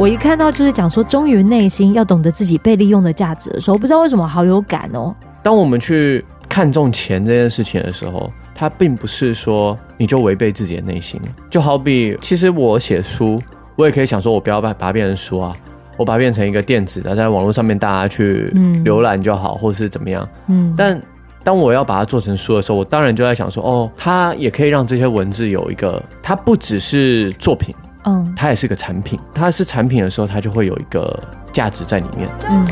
我一看到就是讲说忠于内心，要懂得自己被利用的价值的时候，不知道为什么好有感哦。当我们去看重钱这件事情的时候，它并不是说你就违背自己的内心。就好比，其实我写书，我也可以想说，我不要把把它变成书啊，我把它变成一个电子的，在网络上面大家去浏览就好，或是怎么样。嗯，但。当我要把它做成书的时候，我当然就在想说，哦，它也可以让这些文字有一个，它不只是作品，嗯，它也是个产品。它是产品的时候，它就会有一个价值在里面，嗯。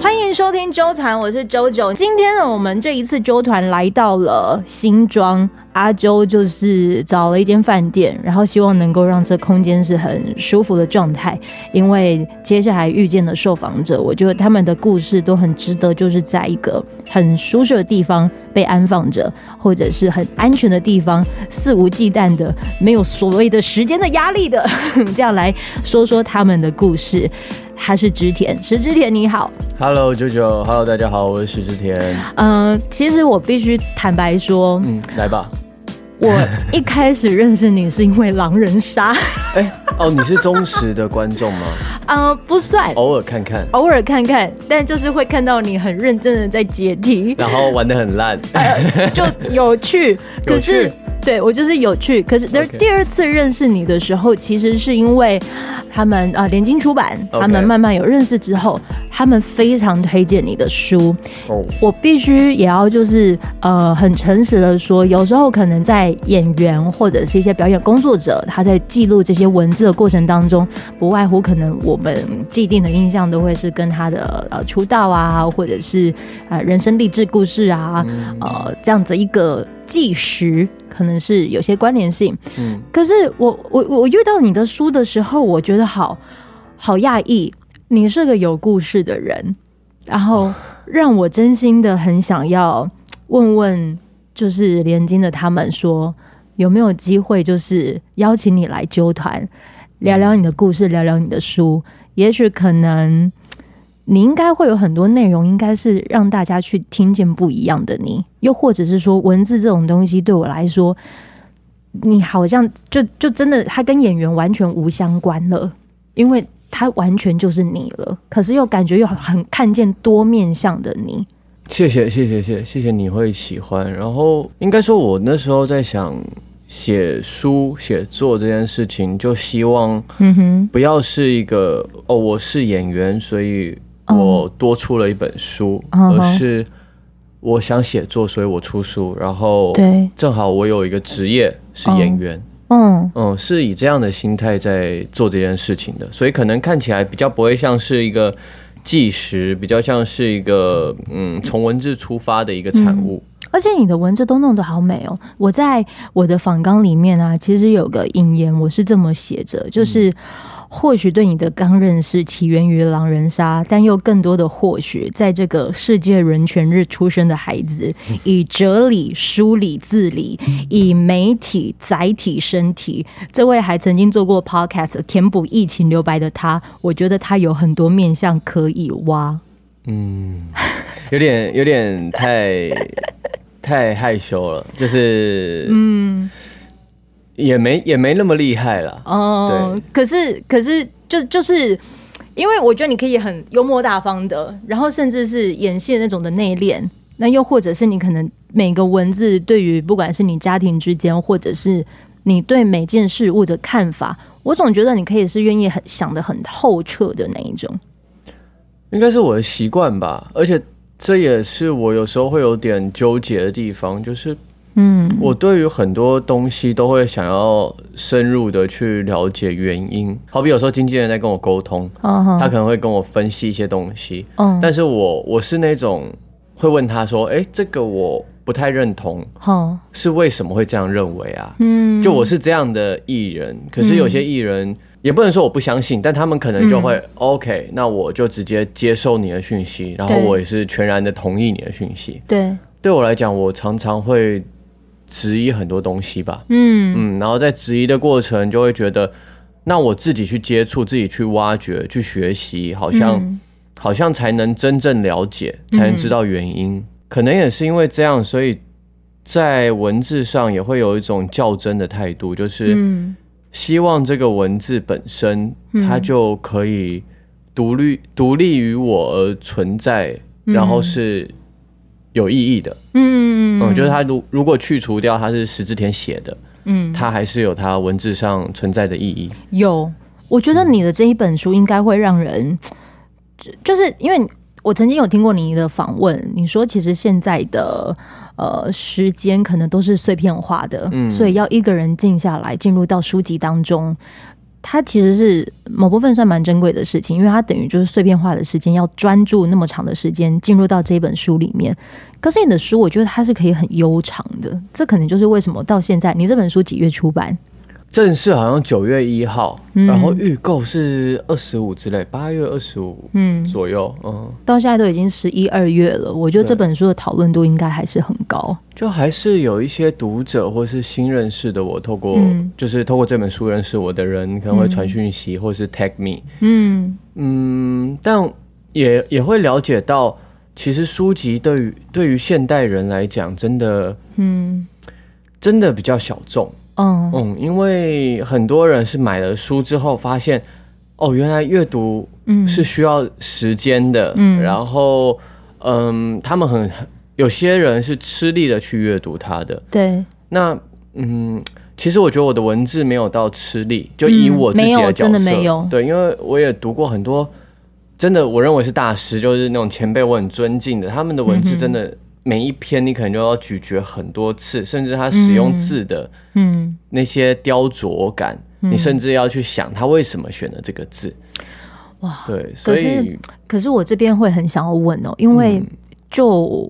欢迎收听周团，我是周九。今天呢，我们这一次周团来到了新庄，阿周就是找了一间饭店，然后希望能够让这空间是很舒服的状态。因为接下来遇见的受访者，我觉得他们的故事都很值得，就是在一个很舒适的地方被安放着，或者是很安全的地方，肆无忌惮的，没有所谓的时间的压力的，这样来说说他们的故事。他是织田，石之田你好，Hello 九九，Hello 大家好，我是石之田。嗯、呃，其实我必须坦白说，嗯，来吧，我一开始认识你是因为狼人杀。哎、欸，哦，你是忠实的观众吗？呃，不算，偶尔看看，偶尔看看，但就是会看到你很认真的在解题，然后玩的很烂、呃，就有趣，可是。对，我就是有趣，可是第二次认识你的时候其实是因为他们啊，联经出版他们慢慢有认识之后，他们非常推荐你的书。Oh. 我必须也要就是呃，很诚实的说，有时候可能在演员或者是一些表演工作者，他在记录这些文字的过程当中，不外乎可能我们既定的印象都会是跟他的呃出道啊，或者是啊、呃、人生励志故事啊，mm -hmm. 呃这样子一个纪实。可能是有些关联性，嗯，可是我我我遇到你的书的时候，我觉得好好讶异，你是个有故事的人，然后 让我真心的很想要问问，就是联经的他们说有没有机会，就是邀请你来纠团聊聊你的故事，聊聊你的书，也许可能。你应该会有很多内容，应该是让大家去听见不一样的你，又或者是说文字这种东西对我来说，你好像就就真的它跟演员完全无相关了，因为它完全就是你了。可是又感觉又很看见多面向的你。谢谢谢谢谢谢谢你会喜欢。然后应该说，我那时候在想写书写作这件事情，就希望嗯哼不要是一个哦，我是演员，所以。我多出了一本书，而是我想写作，所以我出书。然后，对，正好我有一个职业是演员，嗯嗯，是以这样的心态在做这件事情的，所以可能看起来比较不会像是一个计时，比较像是一个嗯从文字出发的一个产物。而且你的文字都弄得好美哦！我在我的访纲里面啊，其实有个引言，我是这么写着，就是。或许对你的刚认识起源于狼人杀，但又更多的或许，在这个世界人权日出生的孩子，以哲理梳理自理，以媒体载体身体。这位还曾经做过 podcast 填补疫情留白的他，我觉得他有很多面向可以挖。嗯，有点有点太 太害羞了，就是嗯。也没也没那么厉害了哦。对，可是可是就就是，因为我觉得你可以很幽默大方的，然后甚至是演戏的那种的内敛，那又或者是你可能每个文字对于不管是你家庭之间，或者是你对每件事物的看法，我总觉得你可以是愿意很想的很透彻的那一种。应该是我的习惯吧，而且这也是我有时候会有点纠结的地方，就是。嗯，我对于很多东西都会想要深入的去了解原因。好比有时候经纪人在跟我沟通，他可能会跟我分析一些东西，但是我我是那种会问他说：“哎，这个我不太认同，是为什么会这样认为啊？”嗯，就我是这样的艺人，可是有些艺人也不能说我不相信，但他们可能就会 OK，那我就直接接受你的讯息，然后我也是全然的同意你的讯息。对，对我来讲，我常常会。质疑很多东西吧，嗯。嗯，然后在质疑的过程就会觉得，那我自己去接触、自己去挖掘、去学习，好像好像才能真正了解，才能知道原因。嗯、可能也是因为这样，所以在文字上也会有一种较真的态度，就是希望这个文字本身它就可以独立独立于我而存在，然后是有意义的。嗯嗯，就是它如如果去除掉它是石之田写的，嗯，它还是有它文字上存在的意义。有。我觉得你的这一本书应该会让人，就就是因为我曾经有听过你的访问，你说其实现在的呃时间可能都是碎片化的，嗯，所以要一个人静下来进入到书籍当中，它其实是某部分算蛮珍贵的事情，因为它等于就是碎片化的时间要专注那么长的时间进入到这本书里面。可是你的书，我觉得它是可以很悠长的，这可能就是为什么到现在你这本书几月出版？正式好像九月一号，嗯、然后预购是二十五之类，八月二十五嗯。左右，嗯，到现在都已经十一二月了，我觉得这本书的讨论度应该还是很高，就还是有一些读者或是新认识的我，透过、嗯、就是透过这本书认识我的人，可能会传讯息或是 tag me，嗯。嗯，但也也会了解到，其实书籍对于对于现代人来讲，真的嗯，真的比较小众。嗯。嗯，因为很多人是买了书之后发现，哦，原来阅读嗯。是需要时间的，嗯，然后嗯，他们很有些人是吃力的去阅读它的，对。那嗯，其实我觉得我的文字没有到吃力，就以我自己的角色，嗯、真的没有，对，因为我也读过很多，真的我认为是大师，就是那种前辈，我很尊敬的，他们的文字真的。嗯每一篇你可能就要咀嚼很多次，甚至他使用字的，嗯，那些雕琢感，嗯、你甚至要去想他为什么选了这个字。哇，对，所以可是我这边会很想要问哦，因为就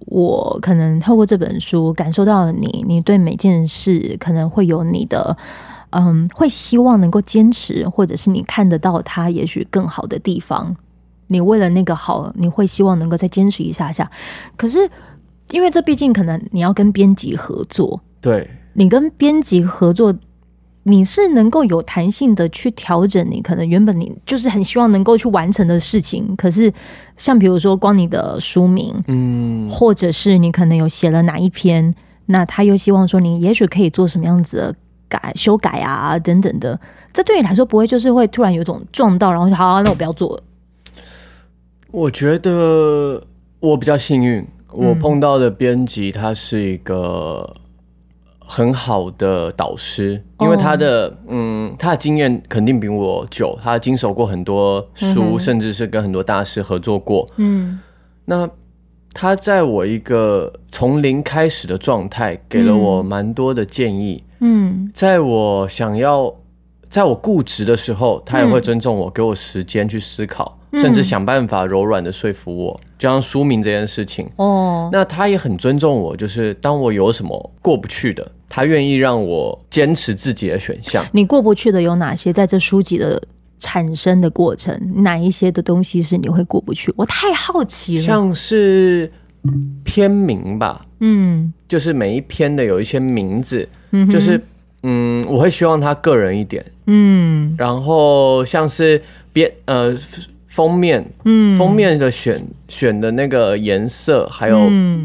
我可能透过这本书感受到了你，你对每件事可能会有你的，嗯，会希望能够坚持，或者是你看得到它也许更好的地方，你为了那个好，你会希望能够再坚持一下下，可是。因为这毕竟可能你要跟编辑合作，对，你跟编辑合作，你是能够有弹性的去调整你可能原本你就是很希望能够去完成的事情。可是像比如说光你的书名，嗯，或者是你可能有写了哪一篇，那他又希望说你也许可以做什么样子的改修改啊等等的，这对你来说不会就是会突然有种撞到，然后就好，那我不要做了。我觉得我比较幸运。我碰到的编辑，他是一个很好的导师，因为他的嗯，他的经验肯定比我久，他经手过很多书，甚至是跟很多大师合作过。嗯，那他在我一个从零开始的状态，给了我蛮多的建议。嗯，在我想要，在我固执的时候，他也会尊重我，给我时间去思考。甚至想办法柔软的说服我，就像书名这件事情哦。那他也很尊重我，就是当我有什么过不去的，他愿意让我坚持自己的选项。你过不去的有哪些？在这书籍的产生的过程，哪一些的东西是你会过不去？我太好奇了。像是篇名吧，嗯，就是每一篇的有一些名字，嗯，就是嗯，我会希望他个人一点，嗯，然后像是别呃。封面，嗯，封面的选选的那个颜色，还有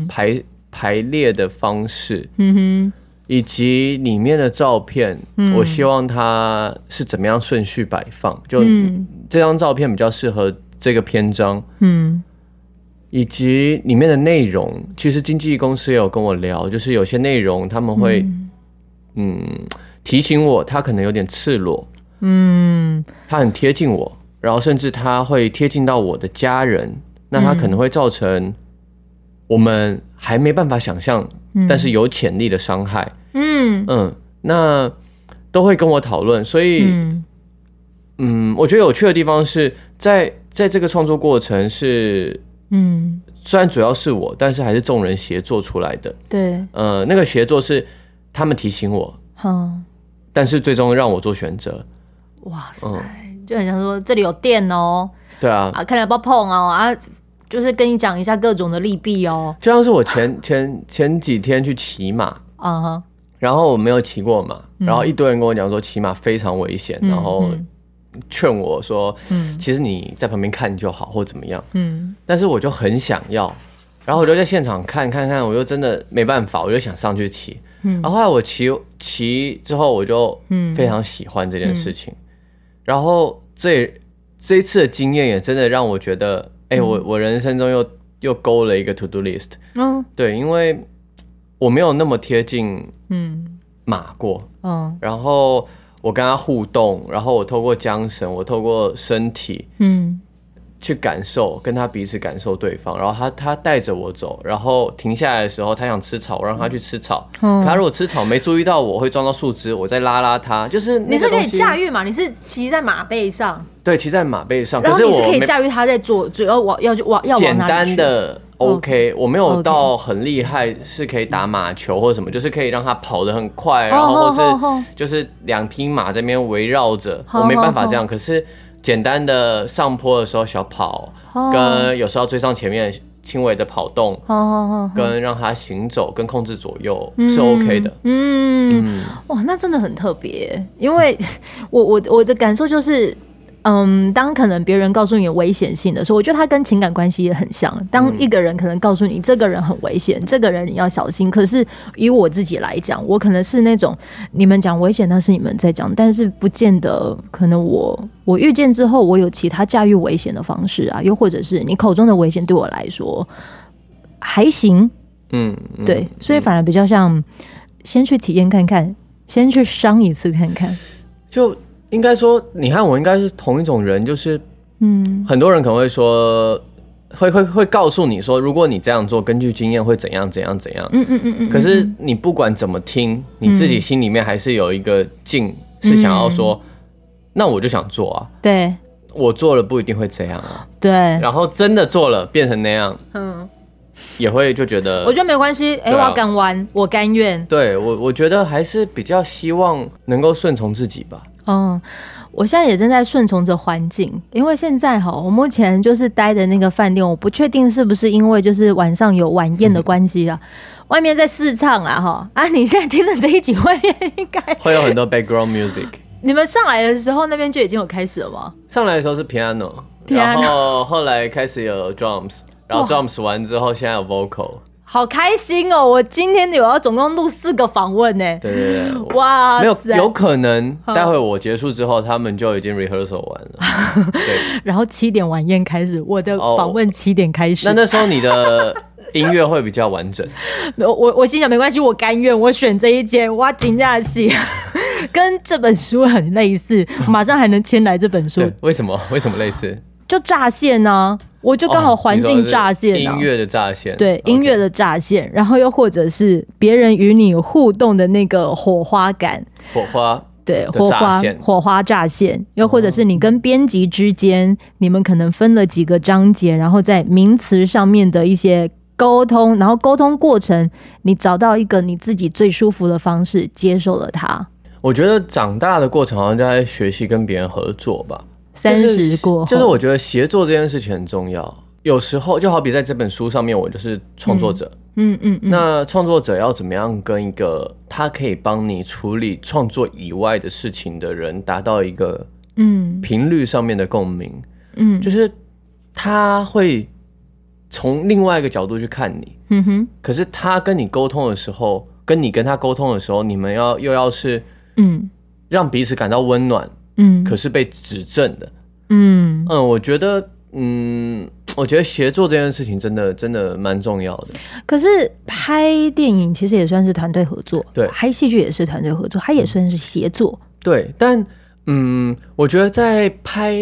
排、嗯、排列的方式，嗯哼，以及里面的照片，嗯、我希望它是怎么样顺序摆放，就这张照片比较适合这个篇章，嗯，以及里面的内容，其实经纪公司也有跟我聊，就是有些内容他们会，嗯，嗯，提醒我，他可能有点赤裸，嗯，他很贴近我。然后甚至他会贴近到我的家人，那他可能会造成我们还没办法想象，嗯、但是有潜力的伤害。嗯嗯，那都会跟我讨论，所以嗯，嗯，我觉得有趣的地方是在在这个创作过程是嗯，虽然主要是我，但是还是众人协作出来的。对，呃，那个协作是他们提醒我，嗯，但是最终让我做选择。哇塞！嗯就很想说这里有电哦，对啊，啊，看来不要碰哦。啊，就是跟你讲一下各种的利弊哦。就像是我前 前前几天去骑马。啊，uh. 然后我没有骑过马，然后一堆人跟我讲说骑马非常危险，嗯、然后劝我说，嗯，其实你在旁边看就好，或怎么样，嗯，但是我就很想要，然后我就在现场看看看，我就真的没办法，我就想上去骑，嗯，然后后来我骑骑之后，我就嗯。非常喜欢这件事情，然后这这一次的经验也真的让我觉得，哎，我我人生中又又勾了一个 to do list，嗯，对，因为我没有那么贴近，嗯，马过，嗯，然后。我跟他互动，然后我透过缰绳，我透过身体，嗯，去感受，跟他彼此感受对方。然后他他带着我走，然后停下来的时候，他想吃草，我让他去吃草。嗯，可他如果吃草没注意到我，我会撞到树枝，我再拉拉他。就是你是可以驾驭嘛？你是骑在马背上？对，骑在马背上。然后你是可以驾驭他在做，主要往要去往要往哪里去？简单的。OK，我没有到很厉害，是可以打马球或者什么，就是可以让他跑得很快，然后或是就是两匹马这边围绕着，我没办法这样。可是简单的上坡的时候小跑，跟有时候追上前面轻微的跑动，跟让它行走跟控制左右是 OK 的。嗯，哇，那真的很特别，因为 我我我的感受就是。嗯，当可能别人告诉你有危险性的时候，我觉得他跟情感关系也很像。当一个人可能告诉你这个人很危险，这个人你要小心。可是以我自己来讲，我可能是那种你们讲危险，那是你们在讲，但是不见得可能我我遇见之后，我有其他驾驭危险的方式啊，又或者是你口中的危险对我来说还行。嗯，对，所以反而比较像先去体验看看，先去伤一次看看，就。应该说，你和我应该是同一种人，就是，嗯，很多人可能会说，会会会告诉你说，如果你这样做，根据经验会怎样怎样怎样，嗯嗯嗯嗯。可是你不管怎么听，你自己心里面还是有一个劲，是想要说，那我就想做啊。对，我做了不一定会这样啊。对，然后真的做了变成那样，嗯，也会就觉得，我觉得没关系，哎，我敢玩，我甘愿。对我，我觉得还是比较希望能够顺从自己吧。嗯，我现在也正在顺从着环境，因为现在哈，我目前就是待的那个饭店，我不确定是不是因为就是晚上有晚宴的关系啊，嗯、外面在试唱啦哈啊，你现在听的这一集外面应该 会有很多 background music。你们上来的时候那边就已经有开始了吗？上来的时候是 piano，, piano 然后后来开始有 drums，然后 drums 完之后现在有 vocal。好开心哦！我今天有要总共录四个访问呢。对对对，哇，没有有可能，待会我结束之后，他们就已经 rehearsal 完了。对，然后七点晚宴开始，我的访问七点开始。那那时候你的音乐会比较完整。我我我心想没关系，我甘愿，我选这一间。哇，惊讶戏 跟这本书很类似，马上还能签来这本书。为什么？为什么类似？就乍现呢？我就刚好环境乍现，音乐的乍现，对音乐的乍现，然后又或者是别人与你互动的那个火花感，火花，对火花，火花乍现，又或者是你跟编辑之间，你们可能分了几个章节，然后在名词上面的一些沟通，然后沟通过程，你找到一个你自己最舒服的方式，接受了它。我觉得长大的过程好像就在学习跟别人合作吧。三十过后，就是我觉得协作这件事情很重要。有时候就好比在这本书上面，我就是创作者，嗯嗯，嗯，那创作者要怎么样跟一个他可以帮你处理创作以外的事情的人达到一个嗯频率上面的共鸣，嗯，就是他会从另外一个角度去看你，嗯哼。可是他跟你沟通的时候，跟你跟他沟通的时候，你们要又要是嗯让彼此感到温暖。嗯，可是被指正的，嗯嗯，我觉得，嗯，我觉得协作这件事情真的真的蛮重要的。可是拍电影其实也算是团队合作，对，拍戏剧也是团队合作，它也算是协作。对，但嗯，我觉得在拍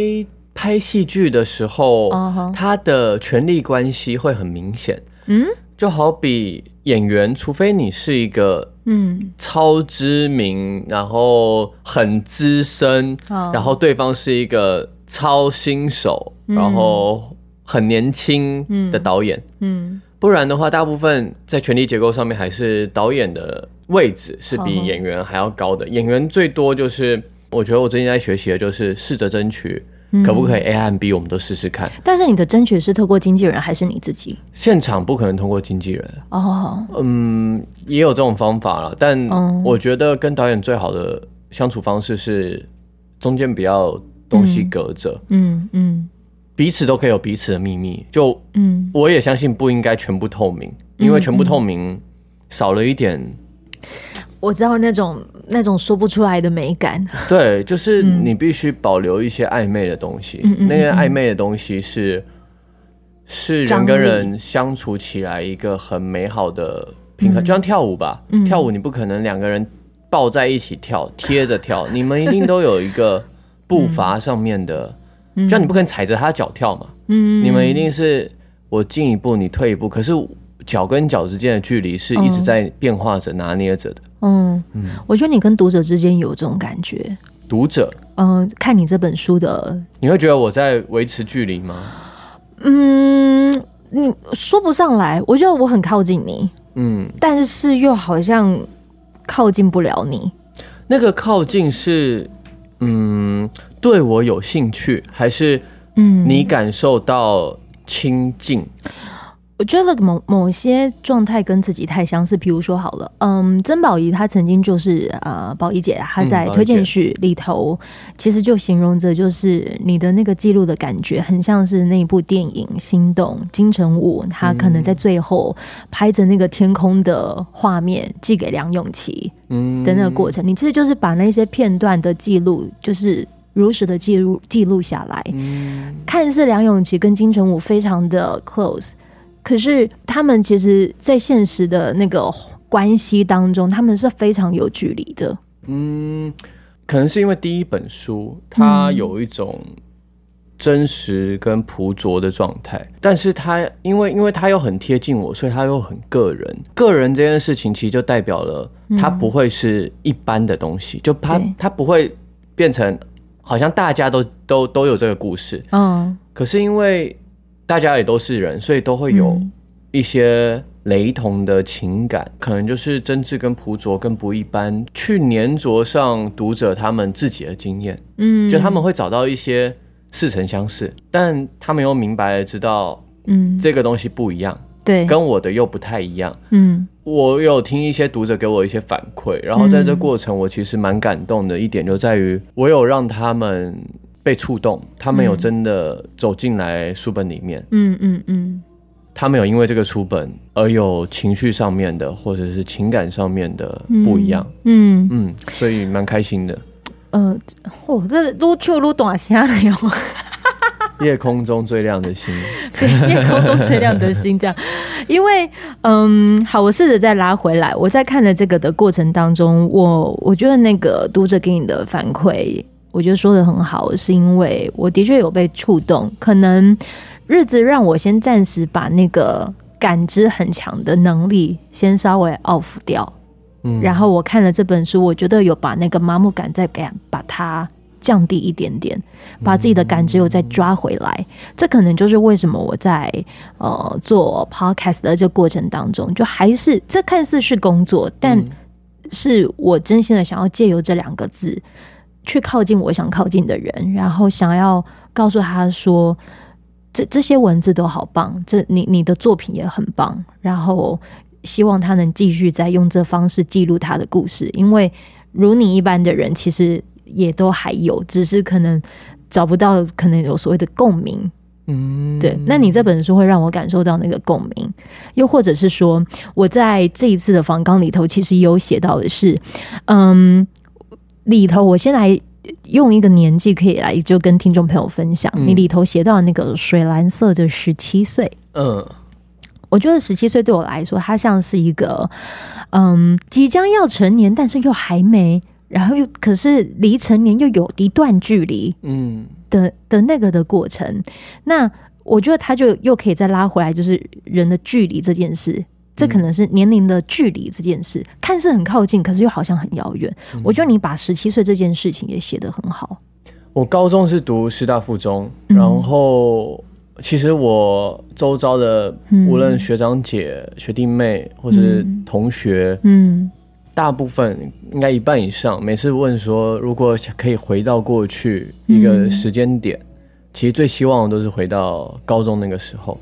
拍戏剧的时候，他的权力关系会很明显。嗯。就好比演员，除非你是一个嗯。超知名，然后很资深，然后对方是一个超新手，然后很年轻的导演，嗯，不然的话，大部分在权力结构上面还是导演的位置是比演员还要高的。演员最多就是，我觉得我最近在学习的就是试着争取。可不可以 A 和 B 我们都试试看？但是你的争取是透过经纪人还是你自己？现场不可能通过经纪人哦。嗯，也有这种方法了，但我觉得跟导演最好的相处方式是中间不要东西隔着，嗯嗯，嗯，彼此都可以有彼此的秘密。就嗯，我也相信不应该全部透明，因为全部透明少了一点。我知道那种那种说不出来的美感。对，就是你必须保留一些暧昧的东西。嗯、那个暧昧的东西是是人跟人相处起来一个很美好的平衡，就像跳舞吧。嗯、跳舞你不可能两个人抱在一起跳，贴着跳，你们一定都有一个步伐上面的，嗯、就像你不可能踩着他脚跳嘛。嗯，你们一定是我进一步，你退一步，可是。脚跟脚之间的距离是一直在变化着、拿捏着的。嗯嗯，我觉得你跟读者之间有这种感觉。读者，嗯，看你这本书的，你会觉得我在维持距离吗？嗯，你说不上来。我觉得我很靠近你，嗯，但是又好像靠近不了你。那个靠近是，嗯，对我有兴趣，还是嗯，你感受到亲近？嗯我觉得某某些状态跟自己太相似，比如说好了，嗯，曾宝仪她曾经就是呃，宝仪姐她在推荐序里头，其实就形容着就是你的那个记录的感觉，很像是那一部电影《心动》，金城武他可能在最后拍着那个天空的画面寄给梁咏琪，嗯，的那个过程，你其实就是把那些片段的记录，就是如实的记录记录下来，嗯，看似梁咏琪跟金城武非常的 close。可是他们其实，在现实的那个关系当中，他们是非常有距离的。嗯，可能是因为第一本书它有一种真实跟朴拙的状态，嗯、但是它因为因为它又很贴近我，所以它又很个人。个人这件事情其实就代表了它不会是一般的东西，嗯、就它对它不会变成好像大家都都都有这个故事。嗯，可是因为。大家也都是人，所以都会有一些雷同的情感，嗯、可能就是真挚跟朴拙跟不一般，去粘着上读者他们自己的经验，嗯，就他们会找到一些似曾相识，但他们又明白的知道，嗯，这个东西不一样，对，跟我的又不太一样，嗯，我有听一些读者给我一些反馈，然后在这过程我其实蛮感动的一点就在于，我有让他们。被触动，他们有真的走进来书本里面，嗯嗯嗯，他们有因为这个书本而有情绪上面的，或者是情感上面的不一样，嗯嗯，所以蛮开心的。呃，哦，这录就录短虾了哟。夜空中最亮的星，对，夜空中最亮的星，这样，因为，嗯，好，我试着再拉回来，我在看了这个的过程当中，我我觉得那个读者给你的反馈。我觉得说的很好，是因为我的确有被触动。可能日子让我先暂时把那个感知很强的能力先稍微 off 掉，嗯，然后我看了这本书，我觉得有把那个麻木感再给把它降低一点点，把自己的感知又再抓回来。嗯，这可能就是为什么我在呃做 podcast 的这个过程当中，就还是这看似是工作，但是我真心的想要借由这两个字。去靠近我想靠近的人，然后想要告诉他说，这这些文字都好棒，这你你的作品也很棒，然后希望他能继续再用这方式记录他的故事，因为如你一般的人其实也都还有，只是可能找不到，可能有所谓的共鸣。嗯，对，那你这本书会让我感受到那个共鸣，又或者是说，我在这一次的访纲里头，其实有写到的是，嗯。里头，我先来用一个年纪可以来就跟听众朋友分享。嗯、你里头写到那个水蓝色的十七岁，嗯，我觉得十七岁对我来说，它像是一个嗯即将要成年，但是又还没，然后又可是离成年又有一段距离，嗯的的那个的过程。那我觉得他就又可以再拉回来，就是人的距离这件事。这可能是年龄的距离这件事，看似很靠近，可是又好像很遥远。嗯、我觉得你把十七岁这件事情也写得很好。我高中是读师大附中，嗯、然后其实我周遭的无论学长姐、嗯、学弟妹或是同学，嗯，大部分应该一半以上，每次问说如果可以回到过去一个时间点，嗯、其实最希望的都是回到高中那个时候。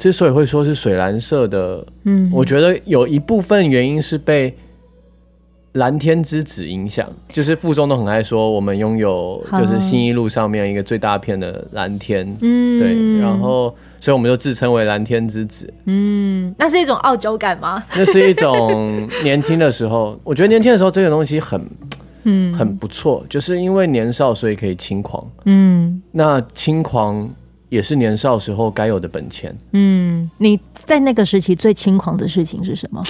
之所以会说是水蓝色的，嗯，我觉得有一部分原因是被蓝天之子影响，就是附中都很爱说，我们拥有就是新一路上面一个最大片的蓝天，嗯，对，然后所以我们就自称为蓝天之子，嗯，那是一种傲娇感吗？那是一种年轻的时候，我觉得年轻的时候这个东西很，嗯，很不错，就是因为年少所以可以轻狂，嗯，那轻狂也是年少时候该有的本钱，嗯，你在那个时期最轻狂的事情是什么？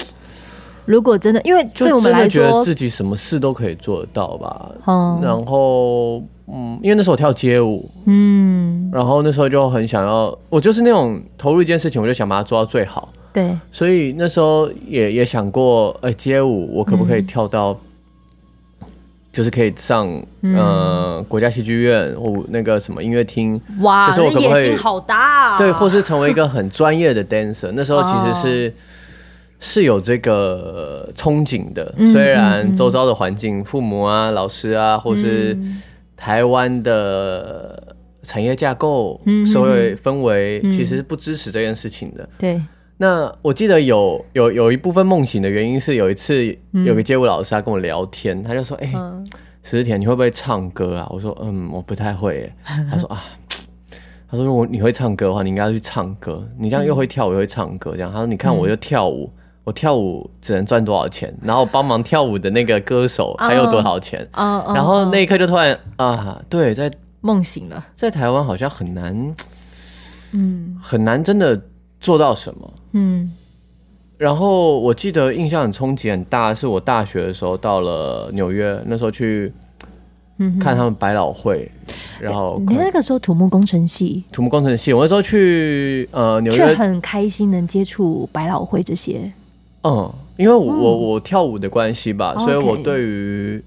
如果真的，因为对我们来说，觉得自己什么事都可以做得到吧。嗯，然后，嗯，因为那时候我跳街舞，嗯，然后那时候就很想要，我就是那种投入一件事情，我就想把它做到最好。对，所以那时候也也想过，哎、欸，街舞我可不可以跳到，嗯、就是可以上，嗯、呃，国家戏剧院或那个什么音乐厅。哇，就是我可不可以，野心好大啊！对，或是成为一个很专业的 dancer。那时候其实是。哦是有这个憧憬的，虽然周遭的环境、父母啊、老师啊，或是台湾的产业架构、社会氛围，其实不支持这件事情的。对。那我记得有有有一部分梦醒的原因是，有一次有个街舞老师他跟我聊天，他就说：“哎，石田，你会不会唱歌啊？”我说：“嗯，我不太会。”他说：“啊，他说如果你会唱歌的话，你应该要去唱歌。你这样又会跳舞又会唱歌，这样。”他说：“你看我就跳舞。”我跳舞只能赚多少钱？然后帮忙跳舞的那个歌手还有多少钱？然后那一刻就突然啊，对，在梦醒了，在台湾好像很难，嗯，很难真的做到什么，嗯。然后我记得印象很冲击很大，是我大学的时候到了纽约，那时候去看他们百老汇，然后你那个时候土木工程系，土木工程系，我那时候去呃纽约，很开心能接触百老汇这些。嗯，因为我、嗯、我我跳舞的关系吧，所以我对于，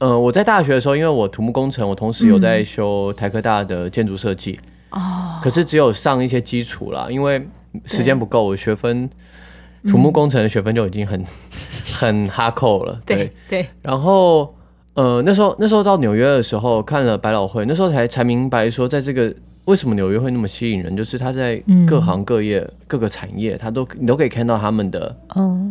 嗯、呃，我在大学的时候，因为我土木工程，我同时有在修台科大的建筑设计，哦、嗯，可是只有上一些基础啦，因为时间不够，我学分土木工程的学分就已经很、嗯、很 哈扣了，对对，对，然后呃那时候那时候到纽约的时候看了百老汇，那时候才才明白说在这个。为什么纽约会那么吸引人？就是他在各行各业、嗯、各个产业，他都你都可以看到他们的哦。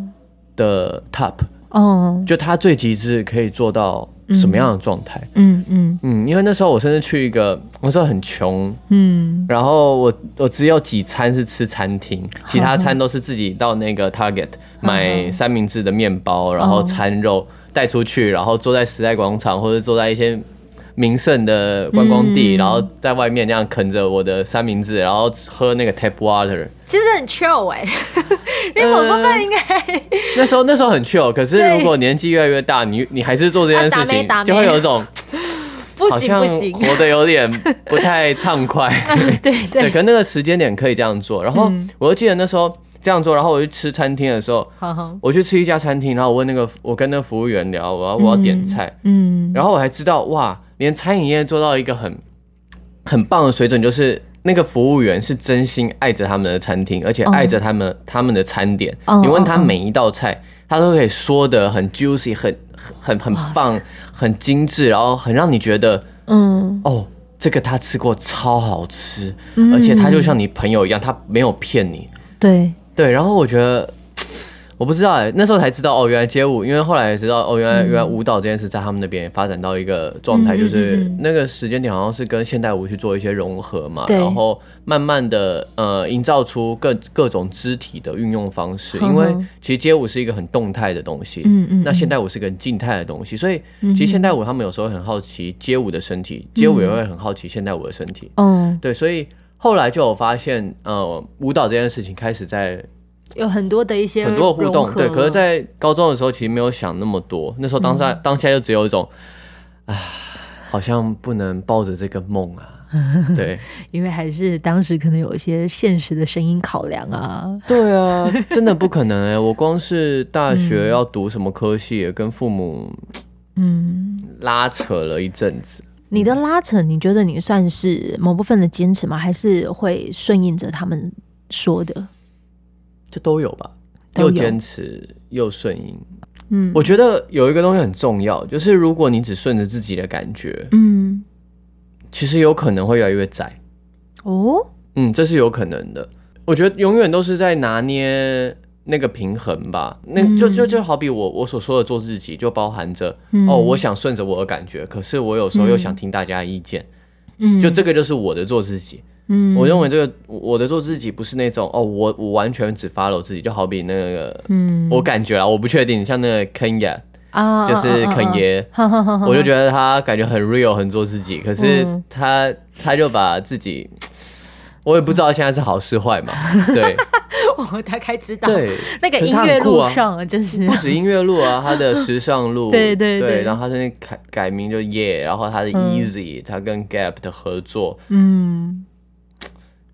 的 top 哦，就他最极致可以做到什么样的状态？嗯嗯。嗯，因为那时候我甚至去一个，那时候很穷，嗯，然后我我只有几餐是吃餐厅，其他餐都是自己到那个 Target 买三明治的面包，然后餐肉带出去，然后坐在时代广场或者坐在一些。名胜的观光地，嗯、然后在外面那样啃着我的三明治，然后喝那个 tap water，其实很 chill 哎、欸，因为某部分应该、呃、那时候那时候很 chill，可是如果年纪越来越大，你你还是做这件事情，就会有一种 不行不行，活得有点不太畅快。对对，对，可能那个时间点可以这样做。然后我就记得那时候这样做，然后我去吃餐厅的时候，嗯、我去吃一家餐厅，然后我问那个我跟那个服务员聊，我要我要点菜，嗯，然后我还知道哇。连餐饮业做到一个很很棒的水准，就是那个服务员是真心爱着他们的餐厅，而且爱着他们、oh. 他们的餐点。Oh. 你问他每一道菜，他都可以说的很 juicy，很很很棒，oh. 很精致，然后很让你觉得，嗯，哦，这个他吃过超好吃，而且他就像你朋友一样，他没有骗你。对对，然后我觉得。我不知道哎、欸，那时候才知道哦，原来街舞，因为后来也知道哦，原来原来舞蹈这件事在他们那边发展到一个状态，就是那个时间点好像是跟现代舞去做一些融合嘛，然后慢慢的呃营造出各各种肢体的运用方式，因为其实街舞是一个很动态的东西，嗯嗯，那现代舞是个很静态的东西，所以其实现代舞他们有时候很好奇街舞的身体，街舞也会很好奇现代舞的身体，嗯，对，所以后来就有发现呃舞蹈这件事情开始在。有很多的一些很多互动，对。可是，在高中的时候，其实没有想那么多。那时候当下、嗯、当下就只有一种，啊，好像不能抱着这个梦啊。对，因为还是当时可能有一些现实的声音考量啊。对啊，真的不可能哎、欸！我光是大学要读什么科系，也跟父母嗯拉扯了一阵子。你的拉扯，你觉得你算是某部分的坚持吗？还是会顺应着他们说的？这都有吧，又坚持又顺应。嗯，我觉得有一个东西很重要，就是如果你只顺着自己的感觉，嗯，其实有可能会越来越窄。哦，嗯，这是有可能的。我觉得永远都是在拿捏那个平衡吧。那就就就好比我我所说的做自己，就包含着、嗯、哦，我想顺着我的感觉，可是我有时候又想听大家的意见。嗯，就这个就是我的做自己。嗯，我认为这个我的做自己不是那种哦，我我完全只 follow 自己，就好比那个，嗯，我感觉啊，我不确定，像那个 Kenya 啊，就是肯爷，我就觉得他感觉很 real，很做自己，可是他他就把自己，我也不知道现在是好是坏嘛，对，我大概知道，对，那个音乐路上就是不止音乐路啊，他的时尚路，对对对，然后他现在改改名就 Yeah，然后他的 Easy，他跟 Gap 的合作，嗯。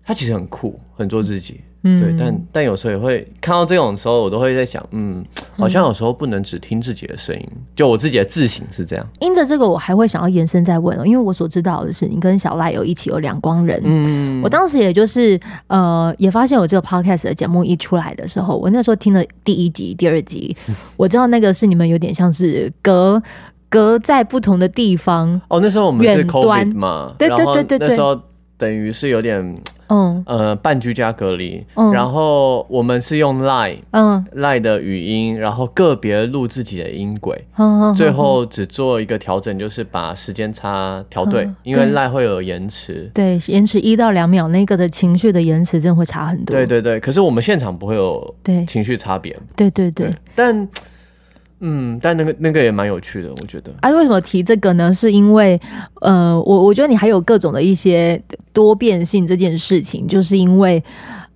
他其实很酷，很做自己，嗯、对，但但有时候也会看到这种时候，我都会在想，嗯，好像有时候不能只听自己的声音，嗯、就我自己的自省是这样。因着这个，我还会想要延伸再问哦，因为我所知道的是，你跟小赖有一起有两光人，嗯，我当时也就是呃，也发现我这个 podcast 的节目一出来的时候，我那时候听了第一集、第二集，我知道那个是你们有点像是隔隔在不同的地方哦，那时候我们是 COVID 嘛，对对对对对，那时候等于是有点。嗯。呃，半居家隔离，嗯，然后我们是用 Line，嗯，Line 的语音，然后个别录自己的音轨，嗯，最后只做一个调整，就是把时间差调对，嗯，因为 Line 会有延迟，对，延迟一到两秒，那个的情绪的延迟真的会差很多，对对对，可是我们现场不会有对。情绪差别，对对对，对，但。嗯，但那个那个也蛮有趣的，我觉得。啊，为什么提这个呢？是因为，呃，我我觉得你还有各种的一些多变性这件事情，就是因为，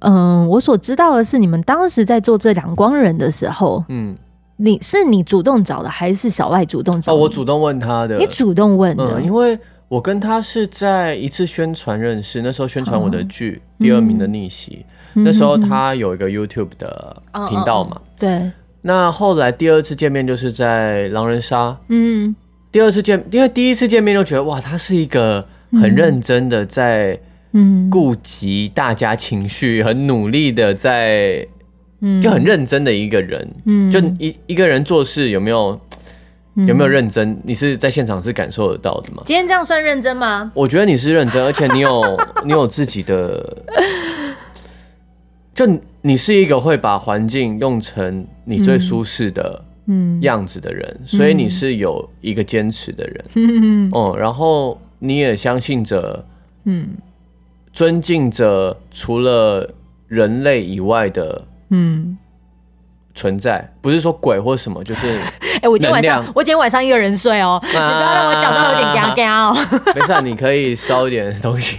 嗯、呃，我所知道的是，你们当时在做这两光人的时候，嗯，你是你主动找的，还是小赖主动找的？哦，我主动问他的。你主动问的，嗯，因为我跟他是在一次宣传认识，那时候宣传我的剧《第二名的逆袭》，嗯，那时候他有一个 YouTube 的频道嘛，嗯嗯，对。那后来第二次见面就是在狼人杀，嗯，第二次见，因为第一次见面就觉得哇，他是一个很认真的在，嗯，顾及大家情绪，很努力的在，嗯，就很认真的一个人，嗯，就一一个人做事有没有有没有认真？你是在现场是感受得到的吗？今天这样算认真吗？我觉得你是认真，而且你有 你有自己的。就你是一个会把环境用成你最舒适的样子的人，嗯嗯、所以你是有一个坚持的人，嗯，嗯，然后你也相信着，嗯，尊敬着除了人类以外的，嗯。存在不是说鬼或什么，就是 哎、欸，我今天晚上我今天晚上一个人睡哦，啊、你不要让我讲到有点嘎嘎哦。没事，你可以烧一 点东西。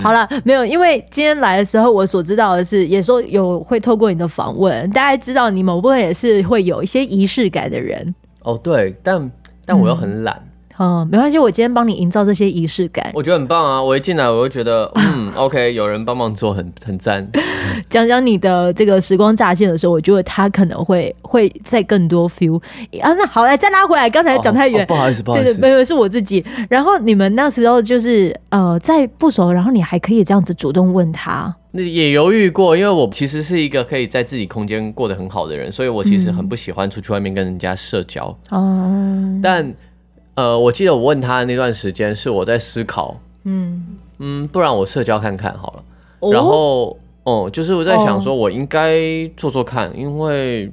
好了，没有，因为今天来的时候，我所知道的是，也说有会透过你的访问，大家知道你某部分也是会有一些仪式感的人。哦，对，但但我又很懒。嗯嗯，没关系，我今天帮你营造这些仪式感，我觉得很棒啊！我一进来我就觉得，嗯，OK，有人帮忙做很，很很赞。讲讲你的这个时光乍现的时候，我觉得他可能会会再更多 feel 啊。那好，来再拉回来，刚才讲太远，哦哦，不好意思，不好意思，对对，没有，是我自己。然后你们那时候就是呃，在不熟，然后你还可以这样子主动问他，那也犹豫过，因为我其实是一个可以在自己空间过得很好的人，所以我其实很不喜欢出去外面跟人家社交。哦、嗯，但。呃，我记得我问他的那段时间是我在思考，嗯嗯，不然我社交看看好了。哦、然后，哦、嗯，就是我在想说，我应该做做看，哦、因为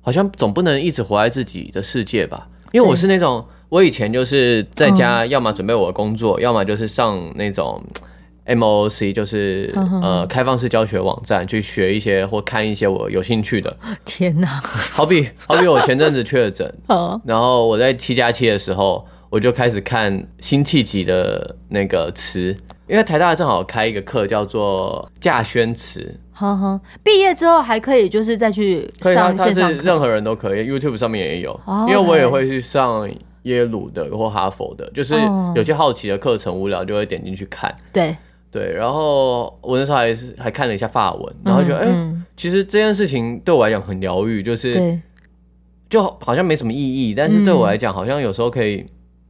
好像总不能一直活在自己的世界吧。因为我是那种，我以前就是在家，要么准备我的工作，嗯、要么就是上那种。MOOC 就是呵呵呃开放式教学网站，去学一些或看一些我有兴趣的。天哪！好比好比我前阵子确诊，然后我在七加七的时候，我就开始看辛弃疾的那个词，因为台大正好开一个课叫做稼轩词。呵呵，毕业之后还可以就是再去上线上课，任何人都可以，YouTube 上面也有。哦、因为我也会去上耶鲁的或哈佛的，就是有些好奇的课程无聊就会点进去看。对。对，然后我那时候还是还看了一下法文，然后觉得，哎、其实这件事情对我来讲很疗愈，就是，就好像没什么意义，但是对我来讲，好像有时候可以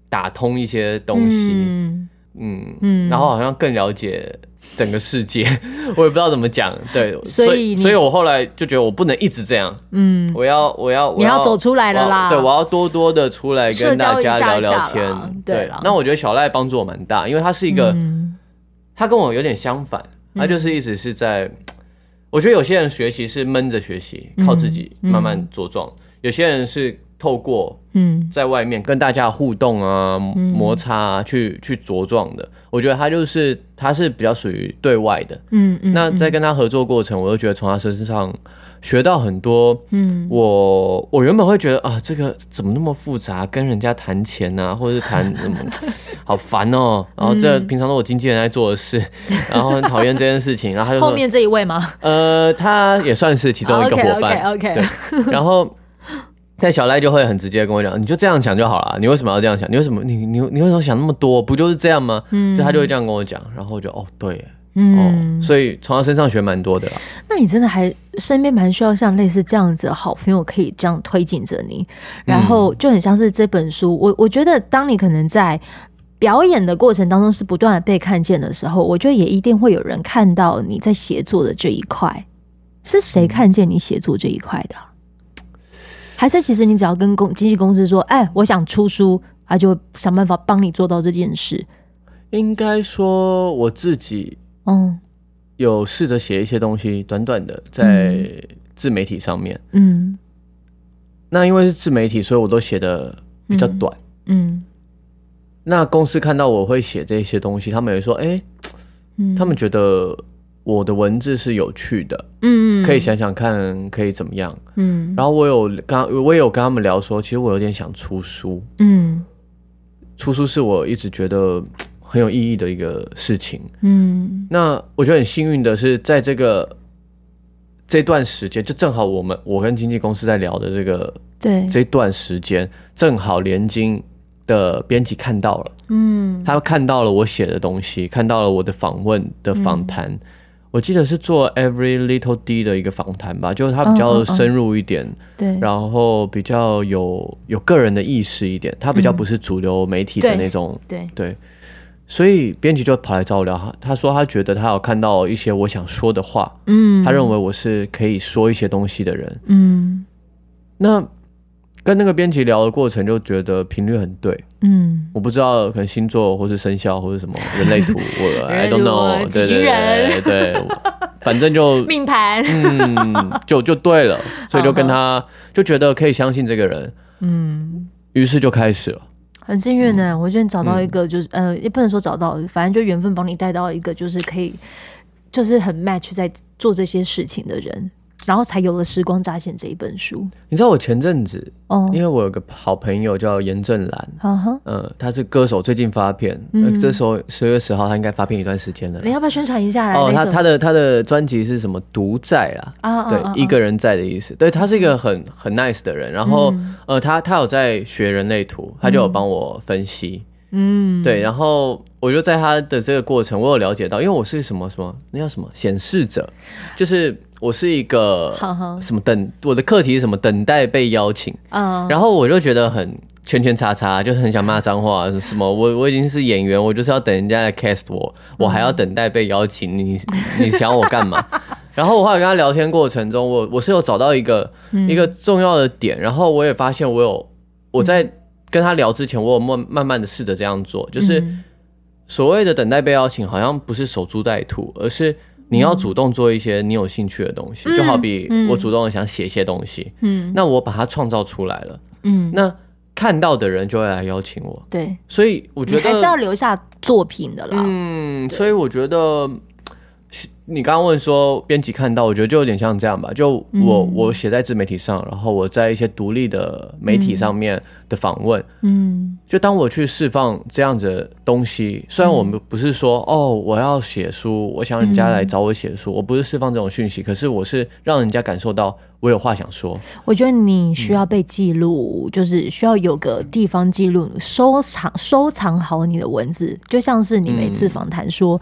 打通一些东西，嗯。嗯，嗯。然后好像更了解整个世界，我也不知道怎么讲，对，所以，所以我后来就觉得我不能一直这样，嗯，我要，我要，你要走出来了啦，对，我要多多的出来跟大家聊聊天，对，那我觉得小赖帮助我蛮大，因为他是一个。嗯他跟我有点相反，他就是一直是在，我觉得有些人学习是闷着学习，靠自己慢慢茁壮；有些人是透过嗯，在外面跟大家互动啊、摩擦啊，去去茁壮的。我觉得他就是他是比较属于对外的。嗯嗯。那在跟他合作过程，我就觉得从他身上。学到很多，嗯，我我原本会觉得啊，这个怎么那么复杂？跟人家谈钱啊，或者是谈什么，好烦哦。然后这平常都我经纪人在做的事，然后很讨厌这件事情。然后他就说后面这一位吗？呃，他也算是其中一个伙伴。OK OK, okay. 对。然后，但小赖就会很直接跟我讲，你就这样想就好了。你为什么要这样想？你为什么你你你为什么想那么多？不就是这样吗？嗯，就他就会这样跟我讲。然后我就哦，对。嗯、哦，所以从他身上学蛮多的啦。那你真的还身边蛮需要像类似这样子的好朋友，可以这样推进着你，然后就很像是这本书。我我觉得，当你可能在表演的过程当中是不断的被看见的时候，我觉得也一定会有人看到你在写作的这一块。是谁看见你写作这一块的？还是其实你只要跟公经纪公司说，哎，我想出书，他就想办法帮你做到这件事。应该说我自己。嗯，有试着写一些东西，短短的在自媒体上面。嗯，那因为是自媒体，所以我都写的比较短。嗯，嗯，那公司看到我会写这些东西，他们也说：“哎、欸，嗯、他们觉得我的文字是有趣的。”嗯，可以想想看，可以怎么样？嗯，然后我有刚我也有跟他们聊说，其实我有点想出书。嗯，出书是我一直觉得。很有意义的一个事情，嗯，那我觉得很幸运的是，在这个这段时间，就正好我们我跟经纪公司在聊的这个，对。这段时间，正好联经的编辑看到了，嗯，他看到了我写的东西，看到了我的访问的访谈，嗯、我记得是做 Every Little D 的一个访谈吧，就是他比较深入一点，然后比较有有个人的意识一点，他比较不是主流媒体的那种，对。对所以编辑就跑来找我聊，他他说他觉得他有看到一些我想说的话，嗯，他认为我是可以说一些东西的人，嗯，那跟那个编辑聊的过程就觉得频率很对，嗯，我不知道可能星座或是生肖或是什么人类图，我 I don't know，对对对对，反正就 命盘，嗯，就就对了，所以就跟他就觉得可以相信这个人，嗯，于是就开始了。很幸运呢，我觉得你找到一个，就是、嗯、呃，也不能说找到，反正就缘分帮你带到一个，就是可以，就是很 match 在做这些事情的人。然后才有了《时光乍现》这一本书。你知道我前阵子，哦，因为我有个好朋友叫严正兰，嗯、呃，他是歌手，最近发片，嗯、这时候十月十号他应该发片一段时间了。你要不要宣传一下？哦，他他的他的专辑是什么？独在啦，啊，对，啊、一个人在的意思。对，他是一个很很 nice 的人。然后，嗯、呃，他他有在学人类图，他就有帮我分析。嗯，对，然后我就在他的这个过程，我有了解到，因为我是什么什么，那叫什么显示者，就是。我是一个什么等我的课题是什么等待被邀请，然后我就觉得很圈圈叉叉，就很想骂脏话，什么我我已经是演员，我就是要等人家来 cast 我，我还要等待被邀请，你你想我干嘛？然后我后来跟他聊天过程中，我我是有找到一个一个重要的点，然后我也发现我有我在跟他聊之前，我有慢慢慢的试着这样做，就是所谓的等待被邀请，好像不是守株待兔，而是。你要主动做一些你有兴趣的东西，嗯、就好比我主动的想写一些东西，嗯，那我把它创造出来了，嗯，那看到的人就会来邀请我，对，所以我觉得还是要留下作品的啦，嗯，所以我觉得。你刚刚问说编辑看到，我觉得就有点像这样吧。就我、嗯、我写在自媒体上，然后我在一些独立的媒体上面的访问，嗯，就当我去释放这样子的东西，虽然我们不是说哦我要写书，我想人家来找我写书，嗯、我不是释放这种讯息，可是我是让人家感受到我有话想说。我觉得你需要被记录，嗯、就是需要有个地方记录、收藏、收藏好你的文字，就像是你每次访谈说。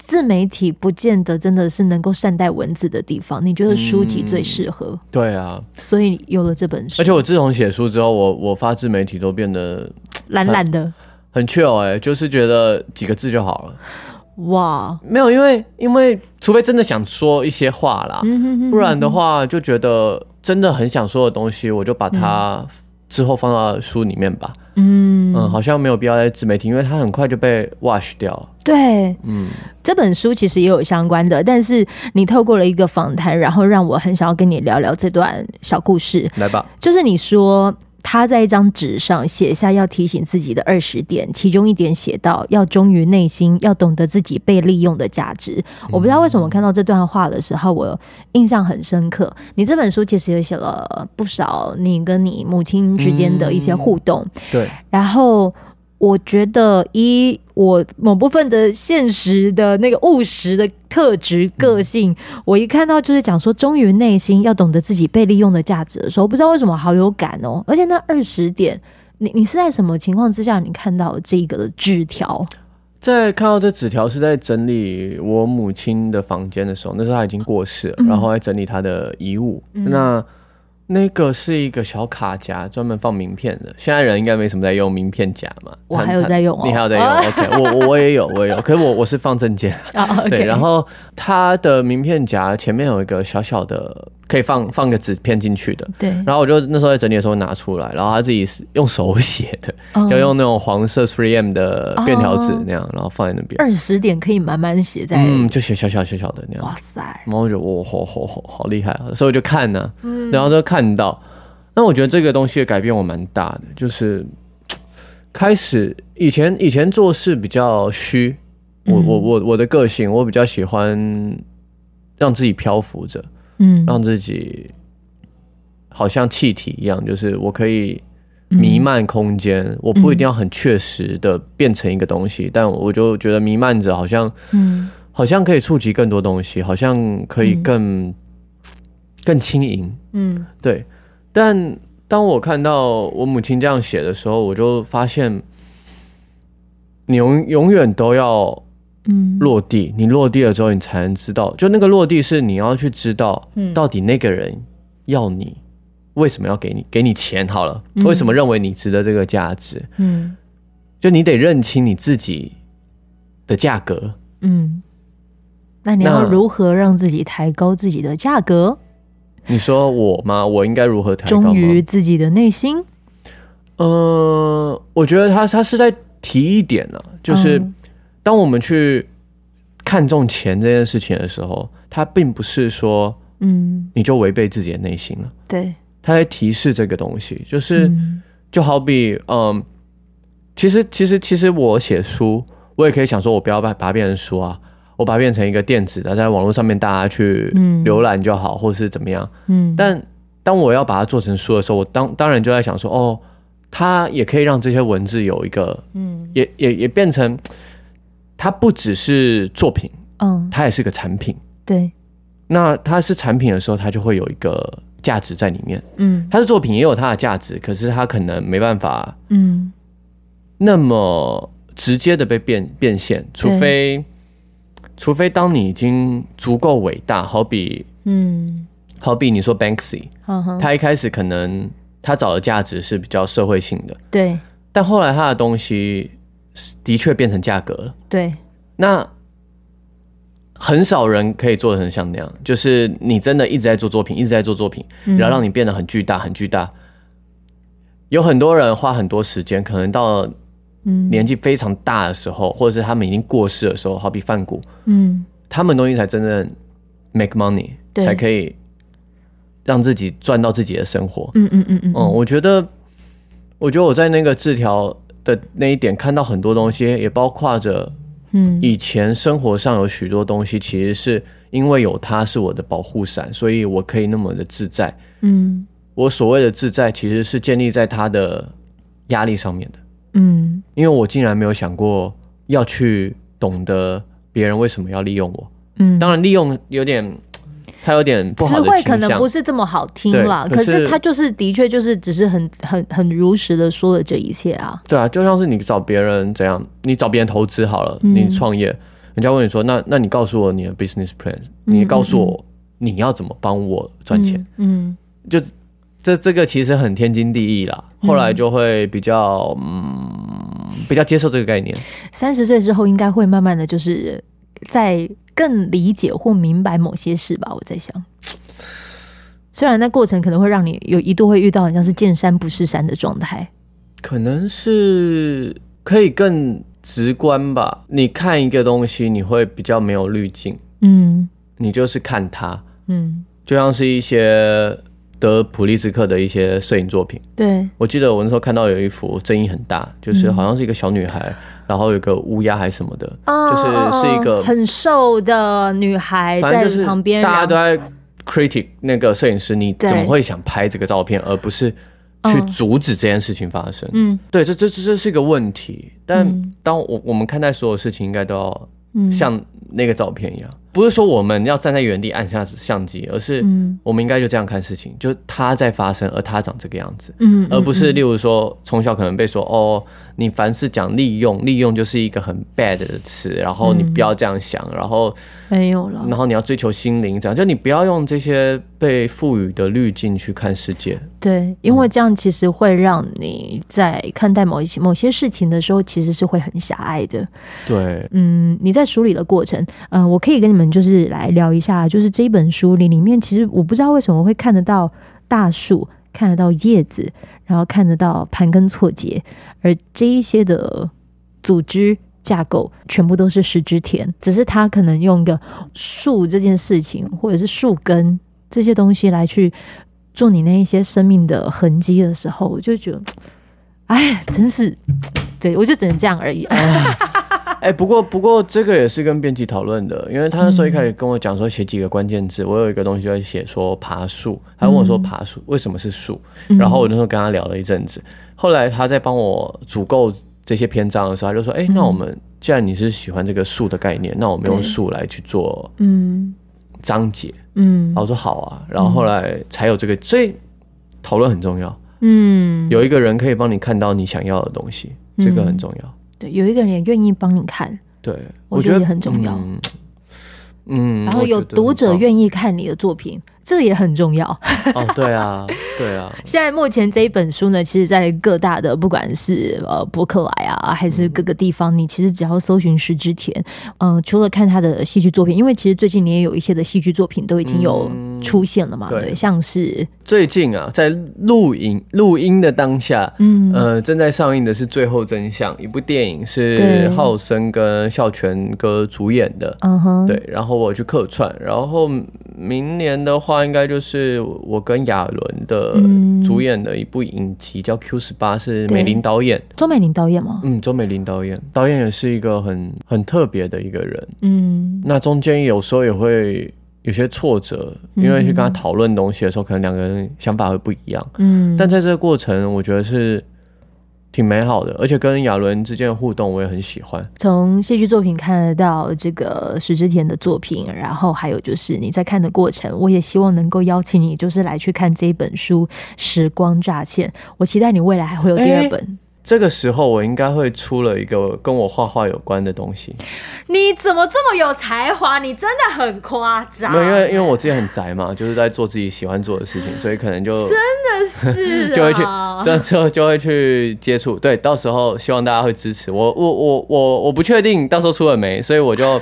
嗯自媒体不见得真的是能够善待文字的地方，你觉得书籍最适合？嗯，对啊，所以有了这本书。而且我自从写书之后，我我发自媒体都变得懒懒的，很 chill 哎，就是觉得几个字就好了。哇，没有，因为因为除非真的想说一些话啦，不然的话就觉得真的很想说的东西，我就把它之后放到书里面吧。嗯嗯，好像没有必要在自媒体，因为它很快就被 wash 掉。对，嗯，这本书其实也有相关的，但是你透过了一个访谈，然后让我很想要跟你聊聊这段小故事。来吧，就是你说。他在一张纸上写下要提醒自己的二十点，其中一点写到要忠于内心，要懂得自己被利用的价值。我不知道为什么看到这段话的时候，我印象很深刻。你这本书其实也写了不少你跟你母亲之间的一些互动，对，然后。我觉得，以我某部分的现实的那个务实的特质个性，嗯、我一看到就是讲说忠于内心，要懂得自己被利用的价值的时候，不知道为什么好有感哦。而且那二十点，你你是在什么情况之下，你看到这个的纸条？在看到这纸条是在整理我母亲的房间的时候，那时候她已经过世了，嗯、然后在整理她的遗物。嗯、那那个是一个小卡夹，专门放名片的。现在人应该没什么在用名片夹嘛？我还有在用哦，你还有在用？OK，我我也有，我也有。可是我我是放证件啊。对，然后它的名片夹前面有一个小小的。可以放放个纸片进去的，对。然后我就那时候在整理的时候拿出来，然后他自己是用手写的，嗯、就用那种黄色 3M 的便条纸那样，然后放在那边。二十点可以慢慢写在，嗯，就写小小小小的那样。哇塞！然后我就哇，好好好好厉害啊！所以我就看呢、然后就看到。那我觉得这个东西的改变我蛮大的，就是 开始以前以前做事比较虚，我我我我的个性我比较喜欢让自己漂浮着。嗯，让自己好像气体一样，就是我可以弥漫空间，嗯、我不一定要很确实的变成一个东西，嗯、但我就觉得弥漫着，好像，嗯，好像可以触及更多东西，好像可以更、嗯、更轻盈，嗯，对。但当我看到我母亲这样写的时候，我就发现，你永永远都要。嗯，落地，你落地了之后，你才能知道，就那个落地是你要去知道，到底那个人要你为什么要给你给你钱好了，为什么认为你值得这个价值？嗯，就你得认清你自己的价格。嗯，那你要如何让自己抬高自己的价格？你说我吗？我应该如何抬高？忠于自己的内心。呃，我觉得他他是在提一点呢、啊，就是。嗯当我们去看重钱这件事情的时候，他并不是说，嗯，你就违背自己的内心了。对，他在提示这个东西，就是，就好比，嗯，其实，其实，其实我写书，我也可以想说，我不要把把它变成书啊，我把它变成一个电子的，在网络上面大家去浏览就好，或是怎么样。嗯，但当我要把它做成书的时候，我当当然就在想说，哦，它也可以让这些文字有一个，嗯，也也也变成。它不只是作品，嗯，它也是个产品，对。那它是产品的时候，它就会有一个价值在里面，嗯。它是作品也有它的价值，可是它可能没办法，嗯，那么直接的被变变现，除非，对除非当你已经足够伟大，好比，嗯，好比你说 Banksy，嗯，他一开始可能他找的价值是比较社会性的，对，但后来他的东西。的确变成价格了。对，那很少人可以做成像那样，就是你真的一直在做作品，一直在做作品，然后让你变得很巨大，很巨大。有很多人花很多时间，可能到年纪非常大的时候，或者是他们已经过世的时候，好比梵谷，嗯，他们东西才真正 make money，才可以让自己赚到自己的生活。嗯嗯嗯嗯，嗯，我觉得，我觉得我在那个字条。的那一点看到很多东西，也包括着，嗯，以前生活上有许多东西，其实是因为有它是我的保护伞，所以我可以那么的自在。嗯，我所谓的自在，其实是建立在他的压力上面的。嗯，因为我竟然没有想过要去懂得别人为什么要利用我。嗯，当然利用有点。他有点词汇可能不是这么好听啦，可是他就是的确就是只是很很很如实的说了这一切啊。对啊，就像是你找别人怎样，你找别人投资好了，你创业，人家问你说，那那你告诉我你的 business plan，你告诉我你要怎么帮我赚钱，嗯，就这这个其实很天经地义啦。后来就会比较嗯比较接受这个概念。三十岁之后应该会慢慢的就是在。更理解或明白某些事吧，我在想。虽然那过程可能会让你有一度会遇到很像是见山不是山的状态，可能是可以更直观吧。你看一个东西，你会比较没有滤镜，嗯，你就是看它，嗯，就像是一些得普利兹克的一些摄影作品。对，我记得我那时候看到有一幅争议很大，就是好像是一个小女孩。嗯然后有个乌鸦还是什么的，哦、就是是一个很瘦的女孩在旁边，大家都在 critic 那个摄影师，你怎么会想拍这个照片，而不是去阻止这件事情发生？嗯，对，这这这这是一个问题。但当我我们看待所有事情，应该都要像那个照片一样。不是说我们要站在原地按下相机，而是我们应该就这样看事情，就它在发生，而它长这个样子，嗯，而不是例如说从小可能被说哦，你凡是讲利用，利用就是一个很 bad 的词，然后你不要这样想，然后没有了，然后你要追求心灵，这样就你不要用这些被赋予的滤镜去看世界，对，因为这样其实会让你在看待某一些某些事情的时候，其实是会很狭隘的，对，嗯，你在梳理的过程，嗯，我可以跟你们。们就是来聊一下，就是这本书里里面，其实我不知道为什么会看得到大树，看得到叶子，然后看得到盘根错节，而这一些的组织架构全部都是石之田，只是他可能用一个树这件事情，或者是树根这些东西来去做你那一些生命的痕迹的时候，我就觉得，哎，真是，对，我就只能这样而已。欸，不过不过这个也是跟编辑讨论的，因为他那时候一开始跟我讲说写几个关键字，嗯、我有一个东西要写说爬树，他问我说爬树为什么是树，嗯、然后我那时候跟他聊了一阵子，后来他在帮我组构这些篇章的时候，他就说，哎、欸，那我们既然你是喜欢这个树的概念，那我们用树来去做嗯。章节嗯，然后我说好啊，然后后来才有这个，所以讨论很重要，嗯，有一个人可以帮你看到你想要的东西，这个很重要。对，有一个人也愿意帮你看，对，我觉得也很重要。嗯，然后有读者愿意看你的作品。这也很重要。哦，对啊，对啊。现在目前这一本书呢，其实，在各大的不管是呃博客来啊，还是各个地方，你其实只要搜寻石之田，嗯、呃，除了看他的戏剧作品，因为其实最近你也有一些的戏剧作品都已经有出现了嘛，嗯、对，对，像是最近啊，在录影录音的当下，嗯。呃，正在上映的是《最后真相》，一部电影是浩森跟孝全哥主演的，嗯哼，对，然后我去客串，然后明年的话。应该就是我跟亚伦的主演的一部影集，叫《Q 十八》，是美玲导演，周美玲导演吗？嗯，周美玲导演，导演也是一个很很特别的一个人。嗯，那中间有时候也会有些挫折，因为去跟他讨论东西的时候，可能两个人想法会不一样。嗯，但在这个过程，我觉得是。挺美好的，而且跟亚伦之间的互动我也很喜欢。从戏剧作品看得到这个石之田的作品，然后还有就是你在看的过程，我也希望能够邀请你，就是来去看这一本书《时光乍现》。我期待你未来还会有第二本。欸这个时候我应该会出了一个跟我画画有关的东西。你怎么这么有才华？你真的很夸张。没有，因为因为我自己很宅嘛，就是在做自己喜欢做的事情，所以可能就真的是就会去，这之后就会去接触。对，到时候希望大家会支持我。我我我我不确定到时候出了没，所以我就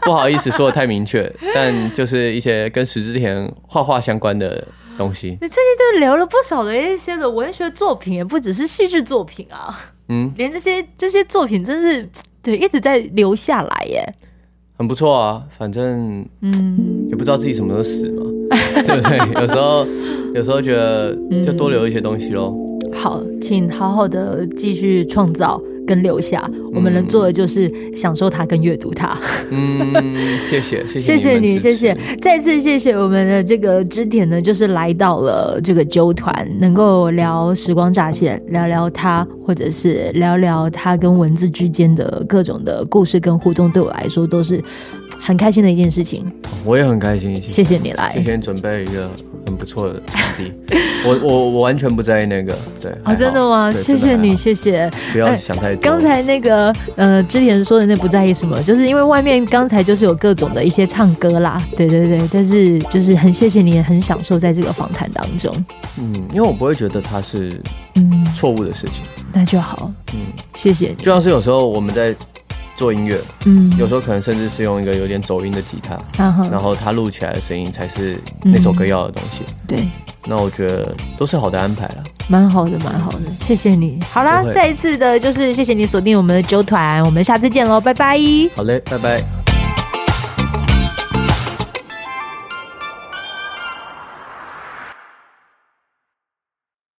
不好意思说的太明确。但就是一些跟石之田画画相关的。东西，你最近都聊了不少的一些的文学作品，也不只是戏剧作品啊，嗯，连这些这些作品真是对一直在留下来耶，很不错啊。反正嗯，也不知道自己什么时候死嘛，对不对？有时候有时候觉得就多留一些东西喽。好，请好好的继续创造。跟留下，我们能做的就是享受它跟阅读它。嗯，谢谢，谢谢，谢谢你，谢谢，再次谢谢我们的这个支点呢，就是来到了这个纠团，能够聊时光乍现，聊聊它，或者是聊聊它跟文字之间的各种的故事跟互动，对我来说都是很开心的一件事情。我也很开心，谢谢你来，今天准备一个。很不错的场地，我我我完全不在意那个，对啊，真的吗？谢谢你，谢谢。不要想太多。刚才那个呃，之前说的那不在意什么，就是因为外面刚才就是有各种的一些唱歌啦，对对对。但是就是很谢谢你，也很享受在这个访谈当中。嗯，因为我不会觉得它是嗯错误的事情，那就好。嗯，谢谢你。就像是有时候我们在。做音乐，嗯，有时候可能甚至是用一个有点走音的吉他，然后他录起来的声音才是那首歌要的东西。对。那我觉得都是好的安排了，蛮好的，蛮好的，谢谢你。好啦，再一次的就是谢谢你锁定我们的九团，我们下次见喽，拜拜。好嘞，拜拜。